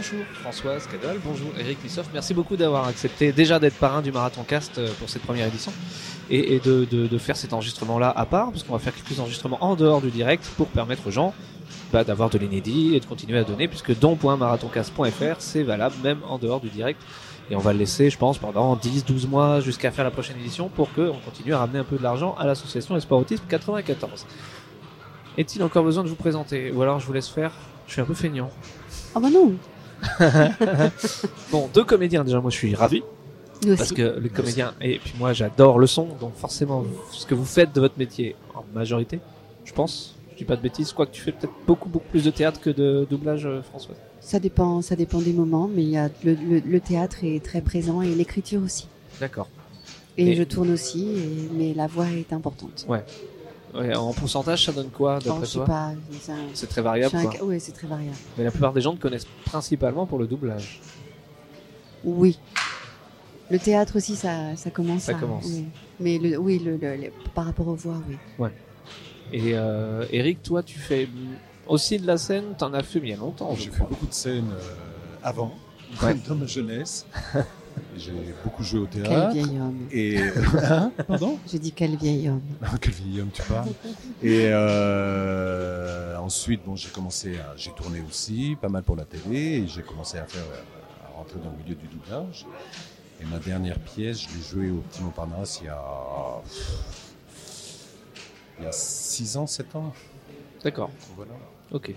Bonjour Françoise Cadal, bonjour Eric Lissoff. Merci beaucoup d'avoir accepté déjà d'être parrain du Marathon Cast euh, pour cette première édition et, et de, de, de, faire cet enregistrement-là à part, parce qu'on va faire quelques enregistrements en dehors du direct pour permettre aux gens bah, d'avoir de l'inédit et de continuer à donner, puisque don.marathoncast.fr c'est valable même en dehors du direct. Et on va le laisser, je pense, pendant 10, 12 mois jusqu'à faire la prochaine édition pour qu'on continue à ramener un peu de l'argent à l'association Esport Autisme 94. Est-il encore besoin de vous présenter? Ou alors je vous laisse faire Je suis un peu feignant. Ah bah non Bon, deux comédiens déjà, moi je suis ravi. Nous Parce aussi. que les comédiens, et puis moi j'adore le son, donc forcément ce que vous faites de votre métier en majorité, je pense, je dis pas de bêtises, quoique tu fais peut-être beaucoup beaucoup plus de théâtre que de doublage euh, François. Ça dépend, ça dépend des moments, mais il y a le, le- le théâtre est très présent et l'écriture aussi. D'accord. Et, Et- je tourne aussi, et- mais la voix est importante. Ouais. Ouais, en pourcentage ça donne quoi d'après je sais toi pas, c'est très variable un quoi. ouais, c'est très variable. Mais la plupart des gens te connaissent principalement pour le doublage. Oui. Le théâtre aussi, ça, ça commence. Ça à- commence. oui. Mais le, oui, le, le- le- par rapport aux voix, oui. Et euh, Eric, toi tu fais aussi de la scène, t'en as fait il y a longtemps J'ai fait beaucoup de scènes euh, avant, Ouais. dans ma jeunesse. J'ai beaucoup joué au Quel théâtre. vieil homme. Et Hein pardon J'ai dit quel vieil homme. Ah, Quel vieil homme tu parles. Et euh, ensuite, bon, j'ai commencé à, j'ai tourné aussi, pas mal pour la télé, et j'ai commencé à faire, à rentrer dans le milieu du doublage. Et ma dernière pièce, je l'ai jouée au Petit Montparnasse il y a, il y a 6 ans, 7 ans. D'accord, Voilà. ok.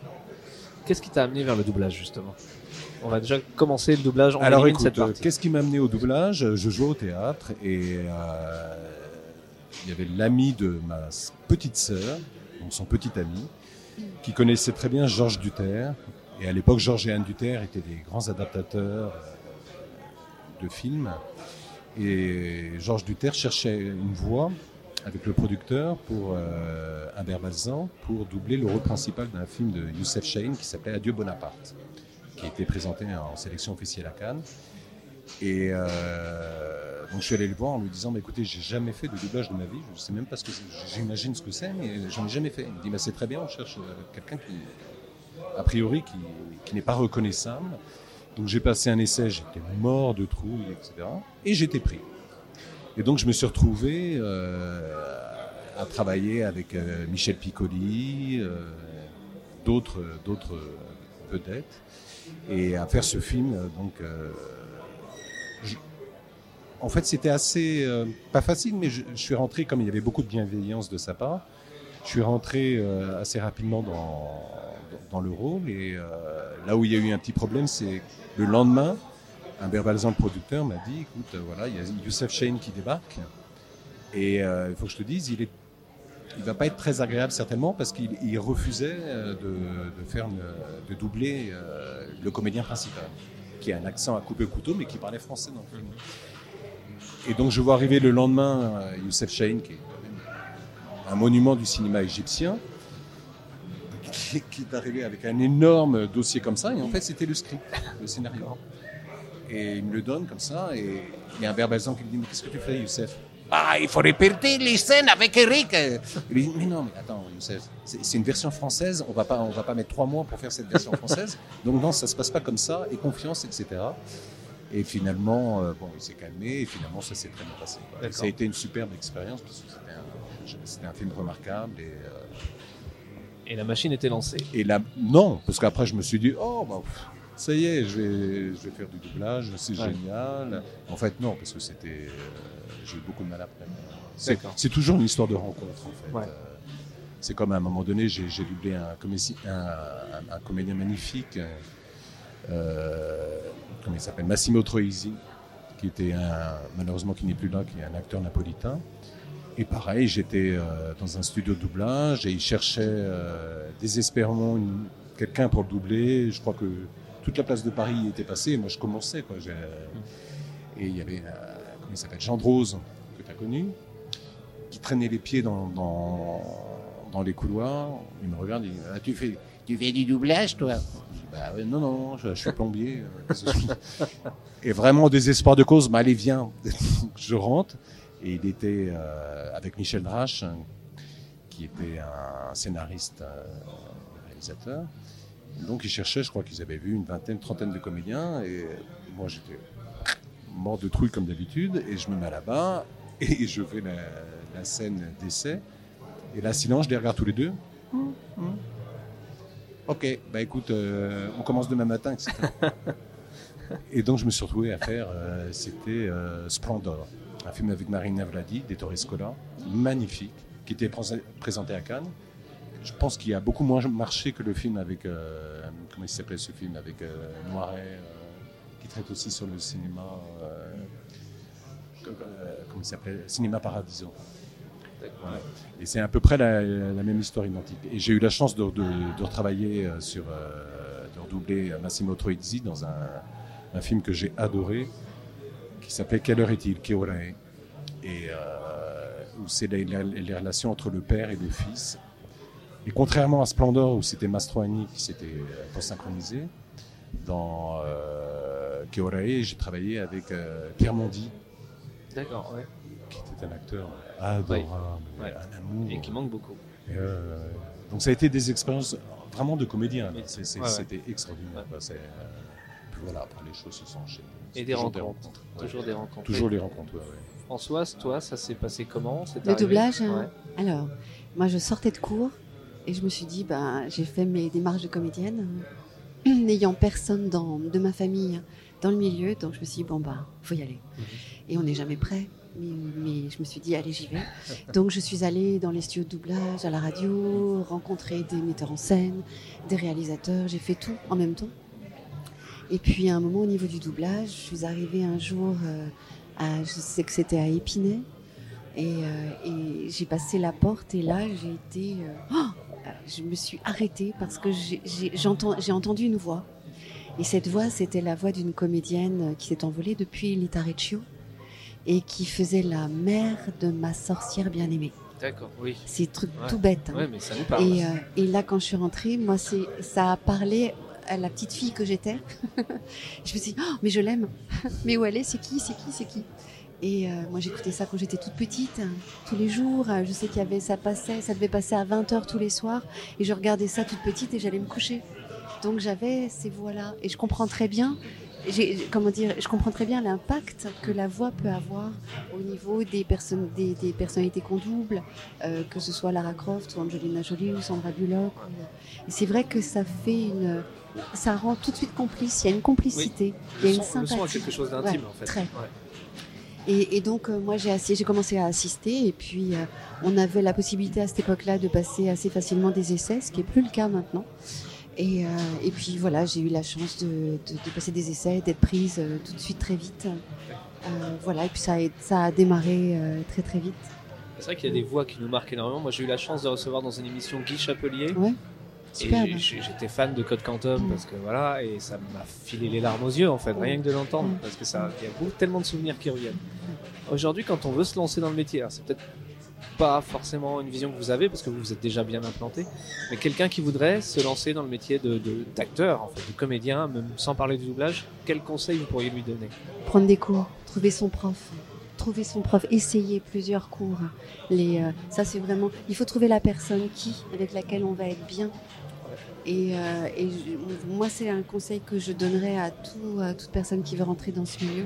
Qu'est-ce qui t'a amené vers le doublage justement? On va déjà commencer le doublage en Alors écoute, cette euh, partie. qu'est-ce qui m'a amené au doublage? Je jouais au théâtre et euh, il y avait l'ami de ma petite sœur, donc son petit ami, qui connaissait très bien Georges Duterre. Et à l'époque, Georges et Anne Duterre étaient des grands adaptateurs euh, de films. Et Georges Duterre cherchait une voix avec le producteur pour euh, Humbert Balzan pour doubler le rôle principal d'un film de Youssef Chahine qui s'appelait Adieu Bonaparte qui été présenté en sélection officielle à Cannes. Et euh, donc je suis allé le voir en lui disant bah, écoutez, j'ai jamais fait de doublage de ma vie, je sais même pas ce que j'imagine ce que c'est, mais j'en ai jamais fait. Il me dit bah, c'est très bien, on cherche euh, quelqu'un qui, a priori, qui, qui n'est pas reconnaissable. Donc j'ai passé un essai, j'étais mort de trouille, etc. Et j'étais pris. Et donc je me suis retrouvé euh, à travailler avec Michel Piccoli, d'autres, d'autres et à faire ce film. Donc, euh, en fait, c'était assez euh, pas facile, mais je, suis rentré comme il y avait beaucoup de bienveillance de sa part. Je suis rentré euh, assez rapidement dans, dans le rôle et là où il y a eu un petit problème, c'est le lendemain, Humbert Balzan, le producteur, m'a dit "Écoute, voilà, il y a Youssef Chahine qui débarque et il faut que je te dise, il est il va pas être très agréable certainement parce qu'il il refusait euh, de, faire une- de doubler euh, le comédien principal qui a un accent à couper le couteau mais qui parlait français dans le film. Et donc je vois arriver le lendemain euh, Youssef Chahine qui est un monument du cinéma égyptien qui, est arrivé avec un énorme dossier comme ça et en fait c'était le script, le scénario. Et il me le donne comme ça et il y a un Balzan qui me dit mais qu'est-ce que tu fais Youssef? Ah, il faut répéter les scènes avec Eric. Il dit, mais non, mais attends, c'est une version française. On va pas, on va pas mettre trois mois pour faire cette version française. Donc non, ça se passe pas comme ça. Et confiance, etc. Et finalement, euh, bon, il s'est calmé. Et finalement, ça s'est très bien passé. quoi. Ça a été une superbe expérience parce que c'était un, film remarquable. Et, euh, Et la machine était lancée. et là, non, parce qu'après, je me suis dit, oh, bah, pff, ça y est, je vais, je vais faire du doublage, c'est Ouais. génial. En fait, non, parce que c'était. euh, j'ai eu beaucoup de mal après. C'est toujours une histoire de rencontre, en fait. Ouais. Euh, c'est comme à un moment donné, j'ai doublé un, comédien- un, un- un comédien magnifique, euh, comment il s'appelle Massimo Troisi, qui était un, malheureusement qui n'est plus là, qui est un acteur napolitain. Et pareil, j'étais euh, dans un studio de doublage et il cherchait euh, désespérément quelqu'un pour le doubler. Je crois que toute la place de Paris y était passée. Moi, je commençais. Quoi. J'ai- Et il y avait, euh, comment il s'appelle, Jean Drose, que tu as connu, qui traînait les pieds dans, dans, dans les couloirs. Il me regarde, il dit ah, tu, fais, tu fais du doublage, toi? Je dis, bah, Non, non, je, je suis plombier. euh, Et vraiment, au désespoir de cause, bah, allez, viens. je rentre. Et il était euh, avec Michel Drache, hein, qui était un scénariste, euh, réalisateur. Donc ils cherchaient, je crois qu'ils avaient vu une vingtaine, trentaine de comédiens. Et moi j'étais mort de trouille comme d'habitude. Et je me mets là-bas et je fais la, la scène d'essai. Et là, silence, je les regarde tous les deux. Ok, bah écoute, euh, on commence demain matin, etc. et donc je me suis retrouvé à faire, euh, c'était euh, Splendor, un film avec Marina Vladi, des Torres Scola, magnifique, qui était pré- présenté à Cannes. Je pense qu'il a beaucoup moins marché que le film avec, euh, comment il s'appelait ce film, avec euh, Noiret, euh, qui traite aussi sur le cinéma, comment il s'appelait, Cinéma Paradiso. Et c'est à peu près la, même histoire identique. Et j'ai eu la chance de, de- retravailler sur, de redoubler Massimo Troisi dans un, film que j'ai adoré, qui s'appelait Quelle heure est-il? Keorae Et euh, où c'est les relations entre le père et le fils. Et contrairement à Splendor, où c'était Mastroianni qui s'était euh, pas synchronisé, dans euh, Keorae, j'ai travaillé avec euh, Pierre Mondi, D'accord, ouais. qui était un acteur adorable, Ouais. un amour. Et qui manque beaucoup. Et, euh, donc ça a été des expériences vraiment de comédien. Ouais. C'était extraordinaire. Euh, puis voilà, après les choses se sont enchaînées. Et des rencontres. ouais. Toujours des rencontres. Toujours les rencontres. ouais, ouais. Françoise, toi, ça s'est passé comment? C'est Le arrivé? doublage hein Ouais. Alors, moi, je sortais de cours et je me suis dit, ben, j'ai fait mes démarches de comédienne, n'ayant personne dans, de ma famille dans le milieu, donc je me suis dit, bon, bah, faut y aller. Mhm. Et on n'est jamais prêt. Mais, mais je me suis dit, allez, j'y vais. Donc, je suis allée dans les studios de doublage, à la radio, rencontrer des metteurs en scène, des réalisateurs. J'ai fait tout en même temps. Et puis, à un moment, au niveau du doublage, je suis arrivée un jour euh, à, je sais que c'était à Épinay, et, euh, et j'ai passé la porte et là j'ai été, euh, oh je me suis arrêtée parce que j'ai- j'ai entendu une voix. Et cette voix, c'était la voix d'une comédienne qui s'est envolée depuis l'Itareccio et qui faisait la mère de ma sorcière bien-aimée. D'accord, oui. C'est truc Ouais. tout bête. hein. Ouais, mais ça nous parle. Et, euh, et là, quand je suis rentrée, moi, c'est, ça a parlé à la petite fille que j'étais. je me suis dit, Oh, mais je l'aime. mais où elle est? C'est qui? C'est qui? C'est qui? Et euh, moi, j'écoutais ça quand j'étais toute petite, hein, tous les jours. Euh, Je sais qu'il y avait, ça passait, ça devait passer à 20h tous les soirs. Et je regardais ça toute petite et j'allais me coucher. Donc j'avais ces voix-là. Et je comprends très bien. comment dire, je comprends très bien l'impact que la voix peut avoir au niveau des, personnes, des, des personnalités qu'on double, euh, que ce soit Lara Croft ou Angelina Jolie ou Sandra Bullock. ou- Et c'est vrai que ça fait une, ça rend tout de suite complice. Il y a une complicité, il y a le une son, le son a sympathie. quelque chose d'intime Ouais, en fait. très. Ouais. Et, et donc euh, moi j'ai commencé à assister et puis euh, on avait la possibilité à cette époque-là de passer assez facilement des essais, ce qui est plus le cas maintenant. Et, euh, et puis voilà, j'ai eu la chance de, de- de passer des essais, d'être prise tout de suite très vite. Euh, voilà, et puis ça a, ça a démarré euh, très très vite. C'est vrai qu'il y a des voix qui nous marquent énormément. Moi, j'ai eu la chance de recevoir dans une émission Guy Chapelier. Ouais, Et j'étais fan de Code Quantum Mm. parce que voilà, et ça m'a filé les larmes aux yeux en fait, rien que de l'entendre, Mm. parce que ça, il y a beaucoup, tellement de souvenirs qui reviennent. Aujourd'hui, quand on veut se lancer dans le métier, alors c'est peut-être pas forcément une vision que vous avez parce que vous vous êtes déjà bien implanté, mais quelqu'un qui voudrait se lancer dans le métier de de- d'acteur, en fait, de comédien, même sans parler du doublage, quel conseil vous pourriez lui donner? Prendre des cours, trouver son prof, trouver son prof, essayer plusieurs cours. Les, euh, ça c'est vraiment, il faut trouver la personne qui, avec laquelle on va être bien. Et, euh, moi c'est un conseil que je donnerais à, tout, à toute personne qui veut rentrer dans ce milieu.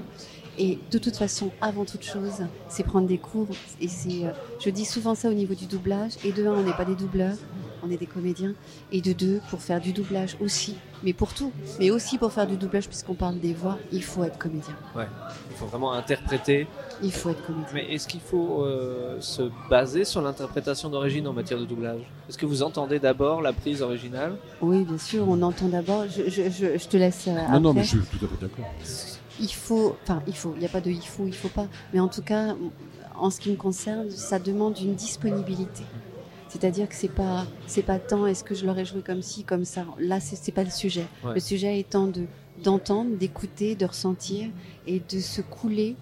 Et de toute façon, avant toute chose, c'est prendre des cours. Et c'est, euh, je dis souvent ça au niveau du doublage. Et de un, on n'est pas des doubleurs, on est des comédiens. Et de deux, pour faire du doublage aussi, mais pour tout, mais aussi pour faire du doublage puisqu'on parle des voix, il faut être comédien. Il faut vraiment interpréter. Il faut être comédien. Mais est-ce qu'il faut euh, se baser sur l'interprétation d'origine en matière de doublage? Est-ce que vous entendez d'abord la prise originale? Oui, bien sûr, on entend d'abord. Je, je, je, je te laisse. euh, Non, non, mais je suis tout à fait d'accord. Il faut, enfin, il faut. Il n'y a pas de il faut, il faut pas. Mais en tout cas, en ce qui me concerne, ça demande une disponibilité. C'est-à-dire que c'est pas, c'est pas tant est-ce que je l'aurais joué comme ci, comme ça. Là, c'est c'est pas le sujet. Ouais. Le sujet étant de d'entendre, d'écouter, de ressentir et de se couler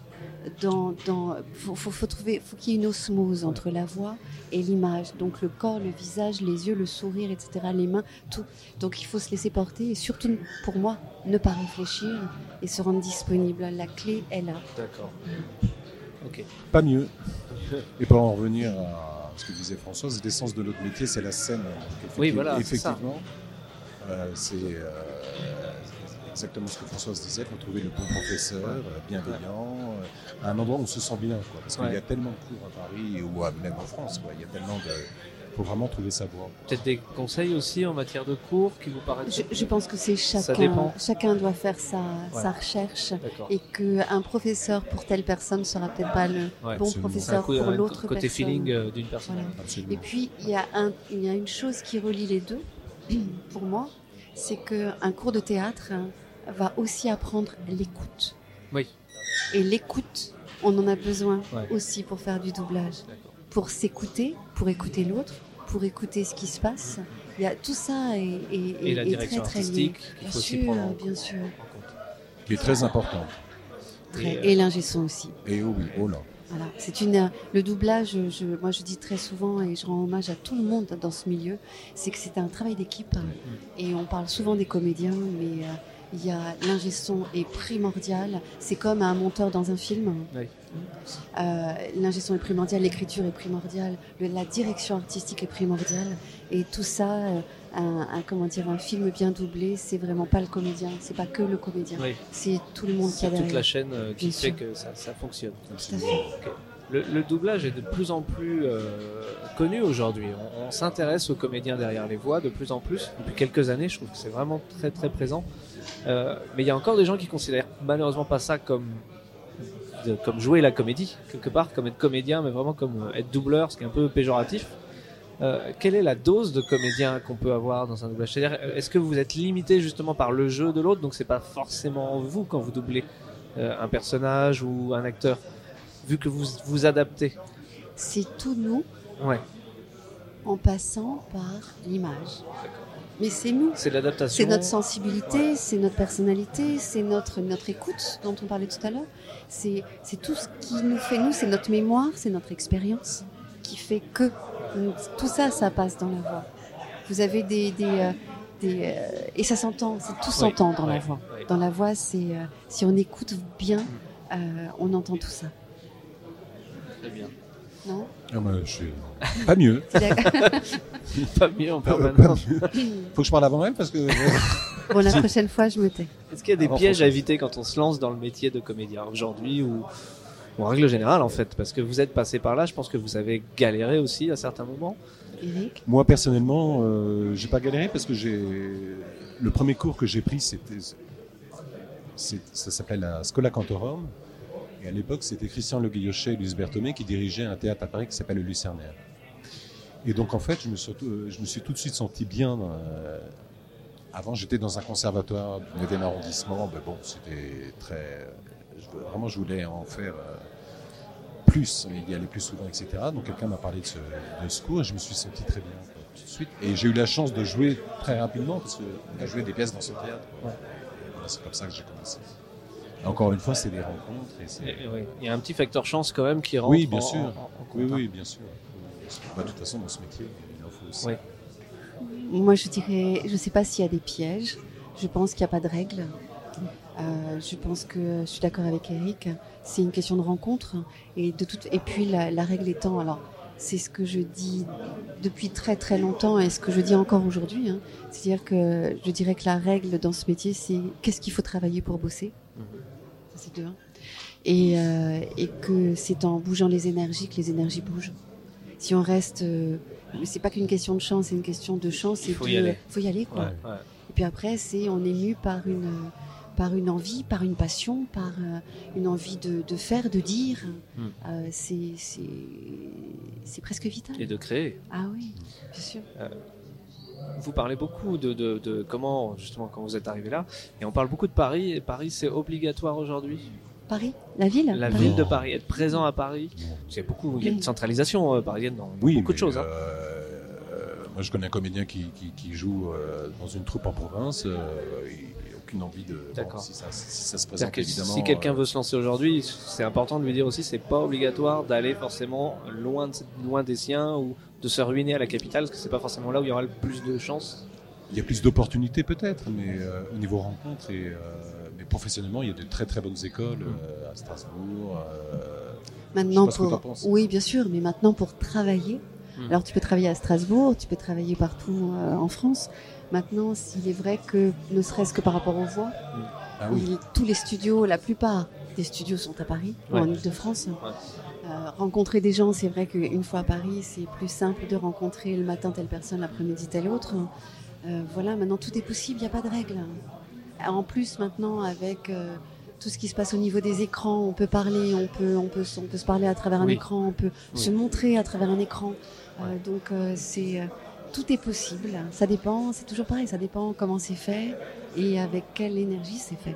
dans. dans faut, faut, faut trouver, faut qu'il y ait une osmose entre la voix et l'image. Donc le corps, le visage, les yeux, le sourire, etc., les mains, tout. Donc il faut se laisser porter et surtout, pour moi, ne pas réfléchir et se rendre disponible. La clé est là. D'accord. Ok. Pas mieux. Et pour en revenir à ce que disait Françoise, l'essence de notre métier, c'est la scène. Oui, voilà, Effectivement, Euh, c'est euh, exactement ce que Françoise disait, pour trouver le bon professeur, euh, bienveillant, à un endroit où on se sent bien. Quoi, parce qu'il y a tellement de cours à Paris, ou même en France, quoi, il y a tellement de... Il faut vraiment trouver sa voie. Peut-être des conseils aussi en matière de cours qui vous paraissent Je, je pense que c'est Ça chacun. dépend. Chacun doit faire sa, Ouais. sa recherche. Et qu'un professeur pour telle personne sera peut-être pas le Ouais. bon absolument. Un professeur coup- pour un l'autre côté personne. feeling euh, d'une personne. Voilà. Et puis, il y, a un, il y a une chose qui relie les deux, pour moi, c'est qu'un cours de théâtre va aussi apprendre l'écoute. Oui. Et l'écoute, on en a besoin Ouais. aussi pour faire du doublage. Pour s'écouter, pour écouter l'autre, pour écouter ce qui se passe. Il y a tout ça est, est- Et la est direction très, très lié. artistique qu'il Bien faut aussi sûr, prendre en, bien sûr. en compte. Qui est très important. Très- Et, euh, Et l'ingé son aussi. Et oh oui, oh là. Voilà, c'est une le doublage. Je, moi, je dis très souvent et je rends hommage à tout le monde dans ce milieu, c'est que c'est un travail d'équipe. Et on parle souvent des comédiens, mais euh, il y a l'ingé son est primordial. C'est comme un monteur dans un film. Oui. Euh, l'ingé son est primordial, l'écriture est primordiale, le- la direction artistique est primordiale. Et tout ça, euh, un, un- comment dire, un film bien doublé, c'est vraiment pas le comédien, c'est pas que le comédien, Oui. c'est tout le monde qui C'est a toute derrière. la chaîne euh, qui Bien fait sûr. que ça, ça fonctionne. Tout à fait. Ok. Le, le doublage est de plus en plus connu aujourd'hui. On, on s'intéresse aux comédiens derrière les voix de plus en plus. Depuis quelques années, je trouve que c'est vraiment très très présent. Mais il y a encore des gens qui considèrent malheureusement pas ça comme de- comme jouer la comédie quelque part, comme être comédien, mais vraiment comme euh, être doubleur, ce qui est un peu péjoratif. Euh, quelle est la dose de comédien qu'on peut avoir dans un doublage? C'est-à-dire, euh, est-ce que vous êtes limité justement par le jeu de l'autre, donc c'est pas forcément vous quand vous doublez euh, un personnage ou un acteur, vu que vous vous adaptez C'est tout nous Ouais, en passant par l'image. Mais c'est nous. c'est l'adaptation. C'est notre sensibilité, c'est notre personnalité, c'est notre, notre écoute dont on parlait tout à l'heure. C'est tout ce qui nous fait nous, c'est notre mémoire, c'est notre expérience qui fait que tout ça, ça passe dans la voix. Vous avez des... des, euh, des euh, et ça s'entend, c'est tout s'entend dans la voix. ouais. Dans la voix, c'est euh, si on écoute bien, euh, on entend tout ça. Très bien. Non? Ah, je suis pas mieux. C'est d'accord Pas mieux en Pas permanence. mieux. Faut que je parle avant elle parce que Bon, la prochaine fois, je me tais. Est-ce qu'il y a des pièges à éviter quand on se lance dans le métier de comédien aujourd'hui ou, en règle générale en fait? Parce que vous êtes passé par là, je pense que vous avez galéré aussi à certains moments. Eric moi personnellement, euh, j'ai pas galéré parce que j'ai le premier cours que j'ai pris, c'était ça s'appelait la Scola Cantorum. Et à l'époque, c'était Christian Le Guillochet et Luce Berthomé qui dirigeaient un théâtre à Paris qui s'appelle le Lucernaire. Et donc, en fait, je me suis, euh, je me suis tout de suite senti bien. Avant, j'étais dans un conservatoire du 9e arrondissement. Ben bon, c'était très. je- vraiment, je voulais en faire euh, plus, y aller plus souvent, etc. Donc, quelqu'un m'a parlé de ce, de ce cours et je me suis senti très bien quoi, tout de suite. Et j'ai eu la chance de jouer très rapidement parce qu'on a joué des pièces dans ce théâtre. voilà, c'est comme ça que j'ai commencé. Encore une fois, c'est des rencontres. Et c'est... Et- et oui. Il y a un petit facteur chance quand même qui rentre. Oui, bien en- sûr. en- en compte, Oui, oui, bien sûr. Bah, de toute façon, dans ce métier, il en faut aussi. Oui. Moi, je dirais, je ne sais pas s'il y a des pièges. Je pense qu'il n'y a pas de règles. Euh, je pense que je suis d'accord avec Eric. C'est une question de rencontre. Et, de toute, et puis, la, règle étant, alors, c'est ce que je dis depuis très très longtemps et ce que je dis encore aujourd'hui. hein. C'est-à-dire que je dirais que la règle dans ce métier, c'est qu'est-ce qu'il faut travailler pour bosser. Ça, c'est deux. hein. Euh, et que c'est en bougeant les énergies que les énergies bougent. Si on reste, euh, c'est pas qu'une question de chance, c'est une question de chance. Il faut de- y aller. Faut y aller, quoi. Ouais. Ouais. Et puis après, c'est on est mu par une par une envie, par une passion, par euh, une envie de, de faire, de dire. Mm. Euh, c'est presque vital. Et de créer. Ah oui, bien sûr. Vous parlez beaucoup de, de, de comment, justement, quand vous êtes arrivé là, et on parle beaucoup de Paris, et Paris c'est obligatoire aujourd'hui? Paris, la ville. La Paris. ville de Paris, être présent à Paris, Non. c'est beaucoup, il y a une centralisation euh, parisienne dans Oui, beaucoup de choses. hein. euh, moi, je connais un comédien qui, qui, qui joue euh, dans une troupe en province. euh, il n'a aucune envie de. bon, D'accord. si, ça, si ça se présente que évidemment. si quelqu'un euh, veut se lancer aujourd'hui, c'est important de lui dire aussi c'est pas obligatoire d'aller forcément loin, de, loin des siens ou de se ruiner à la capitale, parce que c'est pas forcément là où il y aura le plus de chances. Il y a plus d'opportunités peut-être, mais euh, au niveau rencontre et euh, mais professionnellement, il y a de très très bonnes écoles euh, à Strasbourg. euh, Maintenant Je sais pas ce que pour penses. oui, bien sûr, mais maintenant pour travailler, Mm. Alors tu peux travailler à Strasbourg, tu peux travailler partout euh, en France. Maintenant, s'il est vrai que, ne serait-ce que par rapport aux voix, Ah oui. il- tous les studios, la plupart des studios sont à Paris, ou en Ile-de-France. Euh, rencontrer des gens, c'est vrai qu'une fois à Paris, c'est plus simple de rencontrer le matin telle personne, l'après-midi telle autre. Euh, voilà, maintenant tout est possible, il n'y a pas de règles. En plus, maintenant, avec euh, tout ce qui se passe au niveau des écrans, on peut parler, on peut, on peut, on peut se parler à travers un Oui. écran, on peut Oui. se montrer à travers un écran. Euh, donc, euh, c'est tout est possible. Ça dépend, c'est toujours pareil, ça dépend comment c'est fait et avec quelle énergie c'est fait.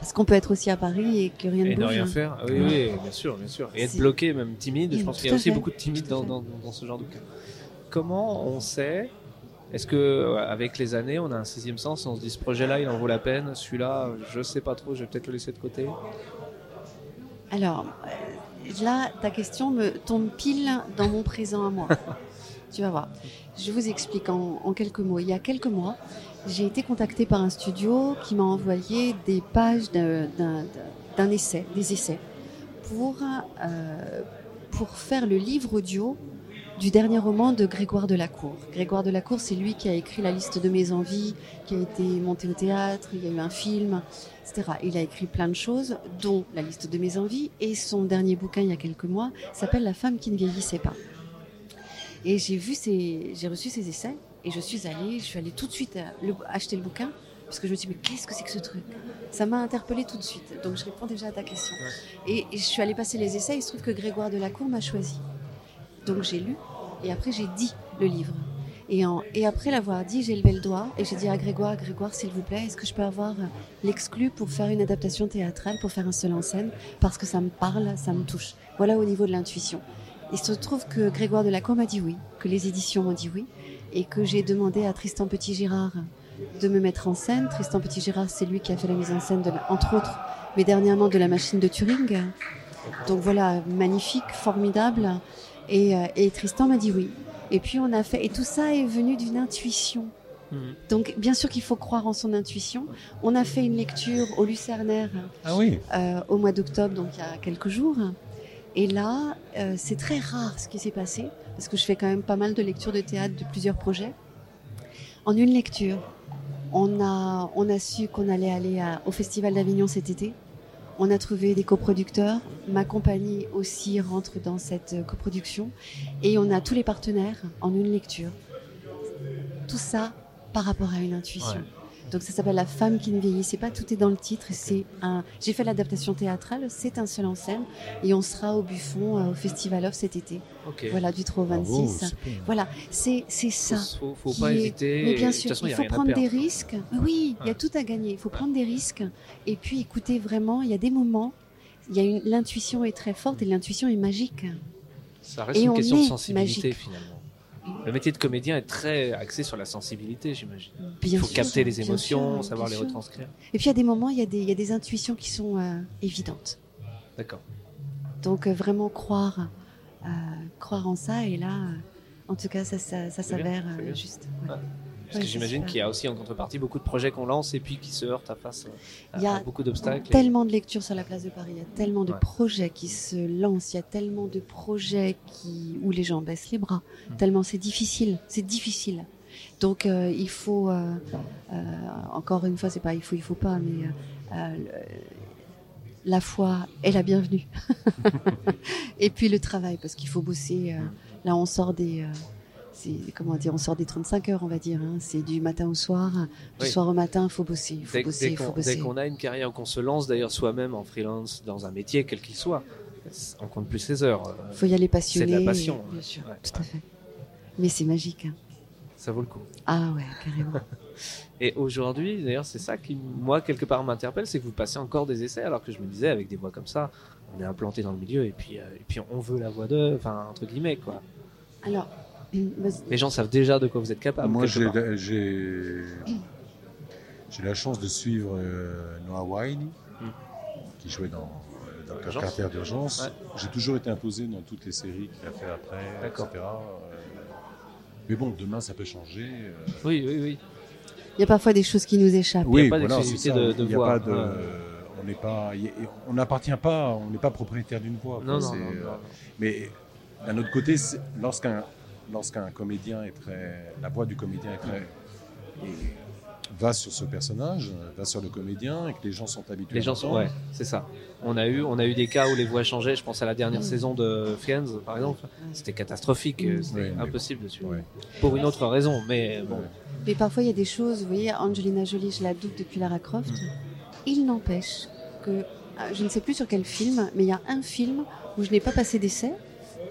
Parce qu'on peut être aussi à Paris et que rien ne Et ne bouge. rien faire. Ah Oui, oui, bien sûr, bien sûr. Et être bloqué, même timide. Je pense qu'il y a aussi fait. beaucoup de timides dans, dans ce genre de cas. Comment on sait Est-ce que avec les années, on a un sixième sens On se dit ce projet-là, il en vaut la peine. Celui-là, je sais pas trop. Je vais peut-être le laisser de côté. Alors, là, ta question me tombe pile dans mon présent à moi. tu vas voir. Je vous explique en, en quelques mots. Il y a quelques mois, j'ai été contactée par un studio qui m'a envoyé des pages d'un essai, des essais, pour, euh, pour faire le livre audio du dernier roman de Grégoire Delacour. Grégoire Delacour, c'est lui qui a écrit La liste de mes envies, qui a été monté au théâtre, il y a eu un film, etc. Il a écrit plein de choses, dont La liste de mes envies, et son dernier bouquin il y a quelques mois s'appelle La femme qui ne vieillissait pas. Et j'ai vu ces, j'ai reçu ces essais, et je suis allée, je suis allée tout de suite le- acheter le bouquin, parce que je me suis dit, mais qu'est-ce que c'est que ce truc? Ça m'a interpellée tout de suite, donc je réponds déjà à ta question. Et, et je suis allée passer les essais, il se trouve que Grégoire Delacour m'a choisi. Donc j'ai lu, et après j'ai dit le livre. Et, après l'avoir dit, j'ai levé le doigt et j'ai dit à Grégoire, Grégoire, s'il vous plaît, est-ce que je peux avoir l'exclu pour faire une adaptation théâtrale, pour faire un seul en scène, parce que ça me parle, ça me touche. Voilà au niveau de l'intuition. Il se trouve que Grégoire Delacour m'a dit oui, que les éditions m'ont dit oui, et que j'ai demandé à Tristan Petit-Girard de me mettre en scène. Tristan Petit-Girard, c'est lui qui a fait la mise en scène, de, entre autres, mais dernièrement de la machine de Turing. Donc voilà, magnifique, formidable. Et, euh, et Tristan m'a dit oui. Et puis on a fait, et tout ça est venu d'une intuition. Mhm. Donc bien sûr qu'il faut croire en son intuition. On a fait une lecture au Lucernaire Ah oui. euh, au mois d'octobre, donc il y a quelques jours. Et là, euh, c'est très rare ce qui s'est passé, parce que je fais quand même pas mal de lectures de théâtre de plusieurs projets. En une lecture, on a, on a su qu'on allait aller à- au Festival d'Avignon cet été. On a trouvé des coproducteurs. Ma compagnie aussi rentre dans cette coproduction. Et on a tous les partenaires en une lecture. Tout ça par rapport à une intuition. Donc ça s'appelle La femme qui ne vieillissait pas. Tout est dans le titre. C'est un. J'ai fait l'adaptation théâtrale. C'est un seul en scène. Et on sera au Buffon euh, au Festival of cet été. Voilà du 3 au 26. Bravo, super. Voilà, c'est c'est ça. faut, faut pas est- hésiter. Mais bien sûr, façon, il faut prendre des risques. Oui, il y a tout à gagner. Il faut prendre des risques. Et puis écoutez vraiment, il y a des moments, il y a une l'intuition est très forte et l'intuition est magique. Ça reste Et une on question de sensibilité magique. finalement. Le métier de comédien est très axé sur la sensibilité, j'imagine. Il faut sûr, capter les émotions, sûr, savoir les sûr. retranscrire. Et puis il y a des moments, il y a des, il y a des intuitions qui sont euh, évidentes. D'accord. Donc euh, vraiment croire, euh, croire en ça. Et là, en tout cas, ça, s'avère juste. ouais. Parce que j'imagine qu'il y a aussi en contrepartie beaucoup de projets qu'on lance et puis qui se heurtent à face euh, à, Il y a à beaucoup d'obstacles. et- tellement de lectures sur la place de Paris, il y a tellement de Ouais. projets qui se lancent, il y a tellement de projets qui où les gens baissent les bras, Mm. tellement c'est difficile, c'est difficile. Donc euh, il faut euh, euh, encore une fois, c'est pas il faut il faut pas, mais la foi est la bienvenue. Et puis le travail, parce qu'il faut bosser. là, on sort des comment dire, on sort des 35 heures, on va dire. hein. C'est du matin au soir, du Oui. soir au matin, il faut bosser, il faut Dès, bosser, dès il faut qu'on bosser. dès qu'on a une carrière, qu'on se lance d'ailleurs soi-même en freelance dans un métier, quel qu'il soit, on compte plus ses heures. euh, faut y aller passionné. C'est de la passion, Bien ouais. sûr, Ouais. tout à fait. Mais c'est magique. hein. Ça vaut le coup. Ah ouais, carrément. Et aujourd'hui, d'ailleurs, c'est ça qui, moi, quelque part, m'interpelle, c'est que vous passez encore des essais, alors que je me disais, avec des voix comme ça, on est implanté dans le milieu, et puis, euh, et puis on veut la voix de, enfin, entre guillemets, quoi. Alors, Les gens savent déjà de quoi vous êtes capable. Moi, j'ai j'ai la chance de suivre euh, Noah Wine, qui jouait dans, dans le caractère d'urgence. Ouais. J'ai toujours été imposé dans toutes les séries qu'il a fait après, etc. Euh, mais bon, demain, ça peut changer. euh. Oui, oui, oui. il y a parfois des choses qui nous échappent. Oui, pas voilà, d'exclusivité c'est ça. de- de Il y a pas de- Ouais. On n'est pas, on n'appartient pas, on n'est pas propriétaire d'une voix. Non, non, non, euh, non. Mais d'un autre côté, lorsqu'un lorsqu'un comédien est très, la voix du comédien est très et va sur ce personnage, va sur le comédien et que les gens sont habitués. Les gens sont, ouais, c'est ça. On a eu, on a eu des cas où les voix changeaient. Je pense à la dernière Mm. saison de Friends, par exemple. C'était catastrophique. Mm. C'était impossible de suivre. Ouais. Pour une autre raison, mais bon. Ouais. Mais parfois, il y a des choses, vous voyez, Angelina Jolie, je la double depuis Lara Croft. Il n'empêche que, ah, je ne sais plus sur quel film, mais il y a un film où je n'ai pas passé d'essai,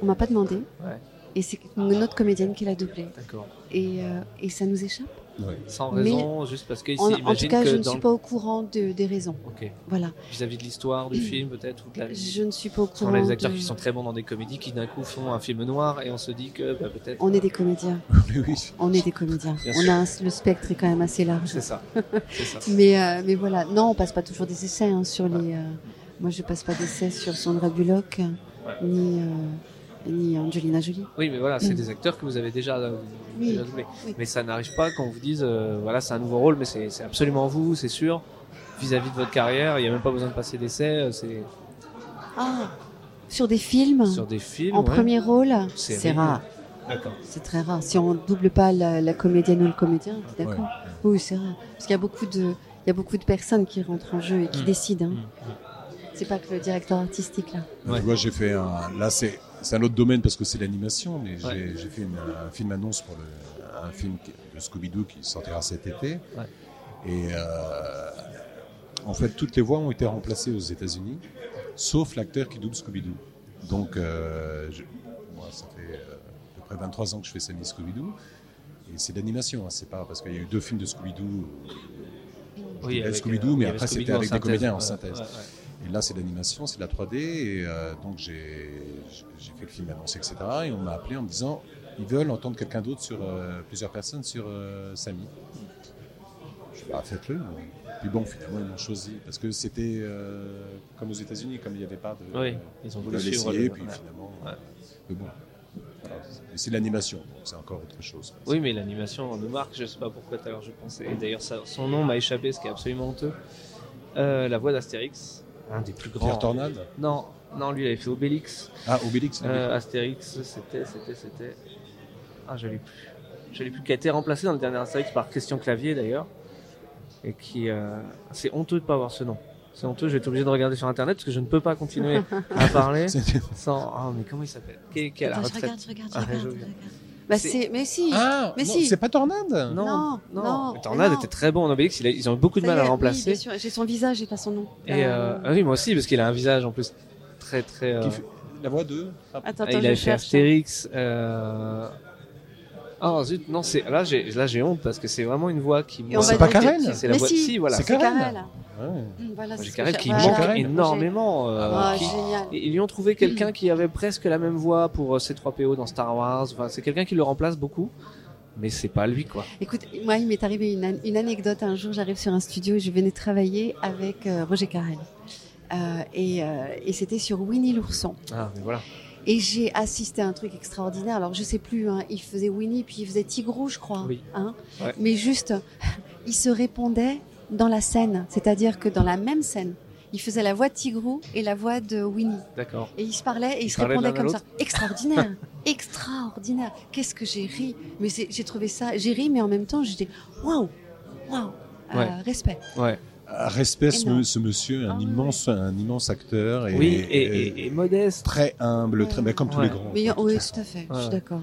on m'a pas demandé, Ouais. Et c'est une autre comédienne qui l'a doublé. D'accord. Et, euh, et ça nous échappe. Ouais. Sans Mais- raison, juste parce que En, en tout cas, que je ne suis pas au courant de- des raisons. Ok. Voilà, Vis-à-vis de l'histoire du film, peut-être, ou de la. je ne suis pas au courant. a des acteurs de- qui sont très bons dans des comédies qui d'un coup font un film noir et on se dit que bah, peut-être. On est des comédiens. Oui, oui. On est des comédiens. Bien on sûr. a un- le spectre est quand même assez large. C'est ça. C'est ça. Mais, euh, mais voilà, non, on passe pas toujours des essais hein, sur les. euh, moi, je passe pas d'essais sur Sandra Bullock, ni, euh, ni Angelina Jolie. Oui, mais voilà, c'est Mm. des acteurs que vous avez déjà, euh, Oui. déjà doublés. Oui. Mais ça n'arrive pas quand on vous dise, euh, voilà, c'est un nouveau rôle, mais c'est absolument vous, c'est sûr. Vis-à-vis de votre carrière, il n'y a même pas besoin de passer d'essai. euh, C'est Ah, sur des films, sur des films. en ouais. premier rôle, C'est rare. D'accord. C'est très rare. Si on double pas la, la comédienne ou le comédien, d'accord Ouais. Oui, c'est rare. Parce qu'il y a beaucoup de, il y a beaucoup de personnes qui rentrent en jeu et qui Mm. décident. hein. Mm. C'est pas que le directeur artistique là. Ouais. Tu vois, j'ai fait un. Là, c'est c'est un autre domaine parce que c'est l'animation, mais j'ai Ouais. j'ai fait une- un film annonce pour le, un film de Scooby-Doo qui sortira cet été. Ouais. Et euh, en fait, toutes les voix ont été remplacées aux États-Unis, sauf l'acteur qui double Scooby-Doo. Donc, euh, je- moi, ça fait euh, à peu près 23 ans que je fais Sammy Scooby-Doo. Et c'est de l'animation, hein, c'est pas parce qu'il y a eu deux films de Scooby-Doo. Avec, Scooby-Doo, euh, mais après c'était avec des comédiens en synthèse. ouais. Et là, c'est l'animation, c'est de la 3D. Et euh, donc, j'ai fait le film annonce, etc. Et on m'a appelé en me disant ils veulent entendre quelqu'un d'autre sur euh, plusieurs personnes sur euh, Samy. Je dis bah, faites-le. Puis bon, finalement, ils m'ont choisi. Parce que c'était comme aux États-Unis, comme il n'y avait pas de. Oui, ils ont on voulu suivre. puis finalement. Ouais. Mais bon. voilà. C'est l'animation, donc c'est encore autre chose. Oui, mais l'animation de Marc, je sais pas pourquoi tout à l'heure je pensais. D'ailleurs, son nom m'a échappé, ce qui est absolument honteux. La voix d'Astérix, un des plus grands. Pierre Tornade Non, non, lui il avait fait Obélix. Ah, Obélix. Euh, Astérix, c'était, c'était, c'était. Ah, je l'ai plus. Je l'ai plus. Qui a été remplacé dans le dernier Astérix par Christian Clavier d'ailleurs. Et qui. euh, C'est honteux de pas avoir ce nom. C'est honteux, je vais être obligé de regarder sur internet parce que je ne peux pas continuer à parler sans. Ah, mais comment il s'appelle? Qui, est- qui est à la Attends, je retraite regarde, je regarde, Ah, je regarde. Bah C'est- c'est, mais si. Ah, Mais non, si. c'est pas Tornade? Non, Non, non, Mais Tornade non. était très bon en Obélix. il a- ils ont eu beaucoup de mal à le remplacer. bien sûr. J'ai son visage, j'ai pas son nom. et euh, Euh, ah oui, moi aussi, parce qu'il a un visage en plus très très. euh, fait La voix de? Attends, ah, attends, il je avait fait. Astérix. Euh... Oh zut, non, c'est là j'ai là j'ai honte parce que c'est vraiment une voix qui. Moi, on va C'est pas dire Karel C'est la Mais voix. si, Si, voilà. c'est. Karel. Ouais. Voilà, c'est ce qui manque Voilà. Karel. énormément. euh, Ah, qui- génial. et Ils lui ont trouvé quelqu'un qui avait presque la même voix pour euh, C3PO dans Star Wars. Enfin, c'est quelqu'un qui le remplace beaucoup, mais c'est pas lui quoi. Écoute, moi, il m'est arrivé une, an- une anecdote. Un jour, j'arrive sur un studio et je venais travailler avec euh, Roger Carrel. Euh, et euh, et c'était sur Winnie l'ourson. Ah, mais voilà. Et j'ai assisté à un truc extraordinaire. Alors, je sais plus, hein, il faisait Winnie, puis il faisait Tigrou, je crois. Oui. Hein Ouais. Mais juste, il se répondait dans la scène. C'est-à-dire que dans la même scène, il faisait la voix de Tigrou et la voix de Winnie. D'accord. Et ils se parlaient et ils, Ils se répondaient comme ça. Extraordinaire, extraordinaire. Qu'est-ce que j'ai ri. Mais j'ai trouvé ça, j'ai ri, mais en même temps, j'étais waouh, waouh, Euh, Ouais. respect. Ouais. Ah, Respect ce, monsieur, un Ah immense, un immense acteur et, oui, et, et- et modeste. très humble, très, mais comme tous les grands. Mais oui, façon. tout à fait, je suis d'accord.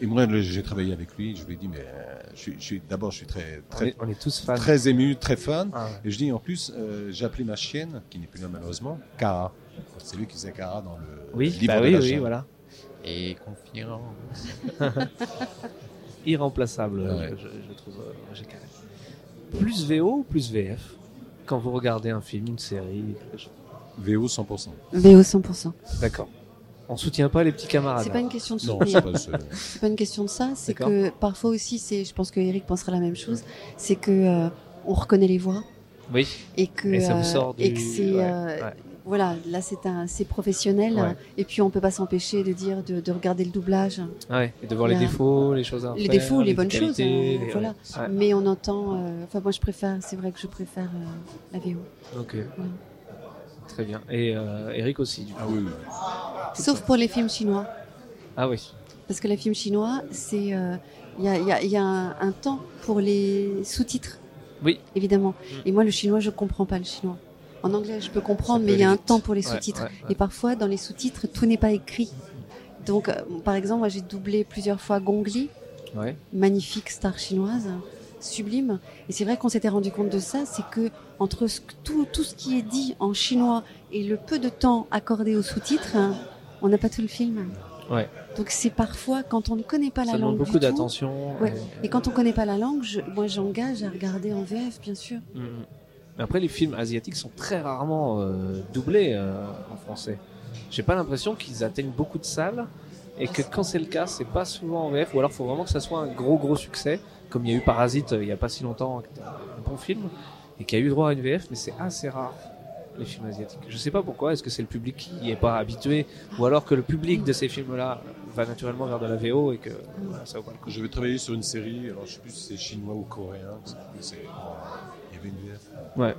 Et moi, j'ai travaillé avec lui. Je lui ai dit, mais euh, je suis, je d'abord, je suis très, On très, est, on est tous fans. très ému, très fan. Ah, ouais. Et je dis, en plus, euh, j'ai appelé ma chienne, qui n'est plus là malheureusement, Cara. C'est lui qui faisait Cara dans le Oui, livre bah de oui, la oui, voilà. Et confiance. Irremplaçable, Ouais. je, je trouve. euh. Plus VO ou plus VF quand vous regardez un film, une série VO 100%. VO 100%. D'accord. On soutient pas les petits camarades. C'est pas une question de Non, soutenir. c'est pas ce- C'est pas une question de ça. C'est D'accord. que parfois aussi, c'est, je pense que Eric pensera la même chose. C'est que euh, on reconnaît les voix Oui. et que Et ça vous euh, sort du- et que c'est ouais, euh, ouais. Voilà. Là, c'est un, c'est professionnel. Ouais. Et puis on peut pas s'empêcher de dire de, de regarder le doublage. Ouais. Et de voir les défauts, les choses à Les faire, défauts, les bonnes qualités, choses, hein, les- voilà. Ouais. Mais on entend. euh, Enfin, moi, je préfère. C'est vrai que je préfère euh, la VO. Ok. Très bien. Et euh, Eric aussi. Du coup. Ah oui. Sauf pour les films chinois. Ah oui. Parce que le film chinois, c'est euh, il y a, y a- y a un, un temps pour les sous-titres. Oui. Évidemment. Mm. Et moi, le chinois, je comprends pas le chinois. En anglais, je peux comprendre, Ça mais il y a un temps pour les sous-titres. ouais, ouais. Et parfois, dans les sous-titres, tout n'est pas écrit. Donc, euh, par exemple, moi, j'ai doublé plusieurs fois Gong Li, Ouais. magnifique star chinoise, sublime. Et c'est vrai qu'on s'était rendu compte de ça, c'est que entre ce tout, tout ce qui est dit en chinois et le peu de temps accordé aux sous-titres, on n'a pas tout le film. Ouais. Donc c'est parfois quand on ne connaît pas la Ça demande langue beaucoup du tout, d'attention. Ouais. et- Et quand on connaît pas la langue, je- moi j'engage à regarder en VF, bien sûr. Mhm. Mais après, les films asiatiques sont très rarement euh, doublés euh, en français. J'ai pas l'impression qu'ils atteignent beaucoup de salles et que quand c'est le cas, c'est pas souvent en VF ou alors faut vraiment que ça soit un gros gros succès, comme il y a eu Parasite euh, il y a pas si longtemps, un bon film et qui a eu droit à une VF, mais c'est assez rare les films asiatiques. Je sais pas pourquoi, est-ce que c'est le public qui y est pas habitué ou alors que le public de ces films-là va naturellement vers de la VO et que ça vaut. Je vais travailler sur une série, alors je sais plus si c'est chinois ou coréen, Ouais.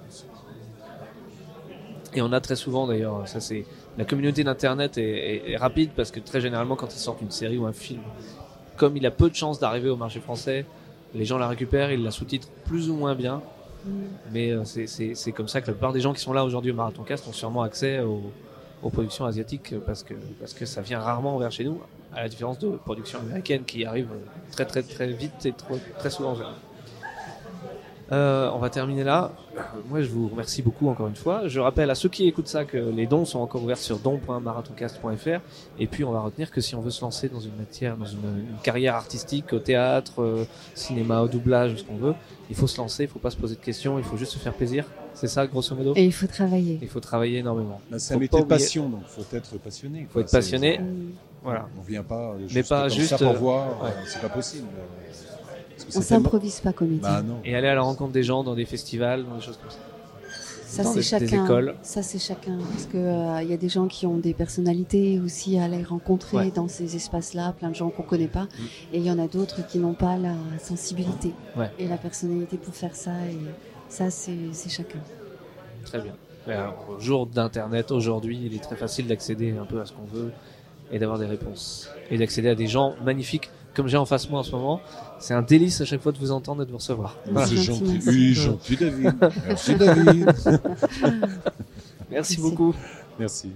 Et on a très souvent d'ailleurs, ça c'est la communauté d'internet est, est- est rapide parce que très généralement quand ils sortent une série ou un film, comme il a peu de chances d'arriver au marché français, les gens la récupèrent, ils la sous-titrent plus ou moins bien. Mm. Mais euh, c'est- comme ça que la plupart des gens qui sont là aujourd'hui au Marathon Cast ont sûrement accès aux, aux productions asiatiques parce que parce que ça vient rarement vers chez nous, à la différence de productions américaines qui arrivent très très très vite et trop- très souvent vers nous. Euh, on va terminer là. Moi, je vous remercie beaucoup encore une fois. Je rappelle à ceux qui écoutent ça que les dons sont encore ouverts sur don.marathoncast.fr. Et puis, on va retenir que si on veut se lancer dans une matière, dans une, une carrière artistique, au théâtre, euh, cinéma, au doublage, ce qu'on veut, il faut se lancer, il faut pas se poser de questions, il faut juste se faire plaisir. C'est ça, grosso modo? Et il faut travailler. Il faut travailler énormément. Bah, c'est un métier de passion, donc faut être passionné. Faut être passionné. Voilà. On vient pas Mais juste pas juste, ça pour euh, voir, ouais. c'est pas possible. Euh, parce que On s'improvise pas comédien. Bah non. Et aller à la rencontre des gens dans des festivals, dans des choses comme ça. Ça c'est chacun. écoles. Ça c'est chacun parce que euh, il y a des gens qui ont des personnalités aussi à les rencontrer Ouais. Mm. dans ces espaces-là, plein de gens qu'on connaît pas, et il y en a d'autres qui n'ont pas la sensibilité Ouais. et la personnalité pour faire ça. Et ça c'est chacun. Très bien. Alors, au jour d'Internet, aujourd'hui, il est très facile d'accéder un peu à ce qu'on veut et d'avoir des réponses. Et d'accéder à des gens magnifiques, comme j'ai en face moi en ce moment. C'est un délice à chaque fois de vous entendre et de vous recevoir. Voilà. C'est Gentil. Oui, gentil David. Merci David. Merci Merci. beaucoup. Merci.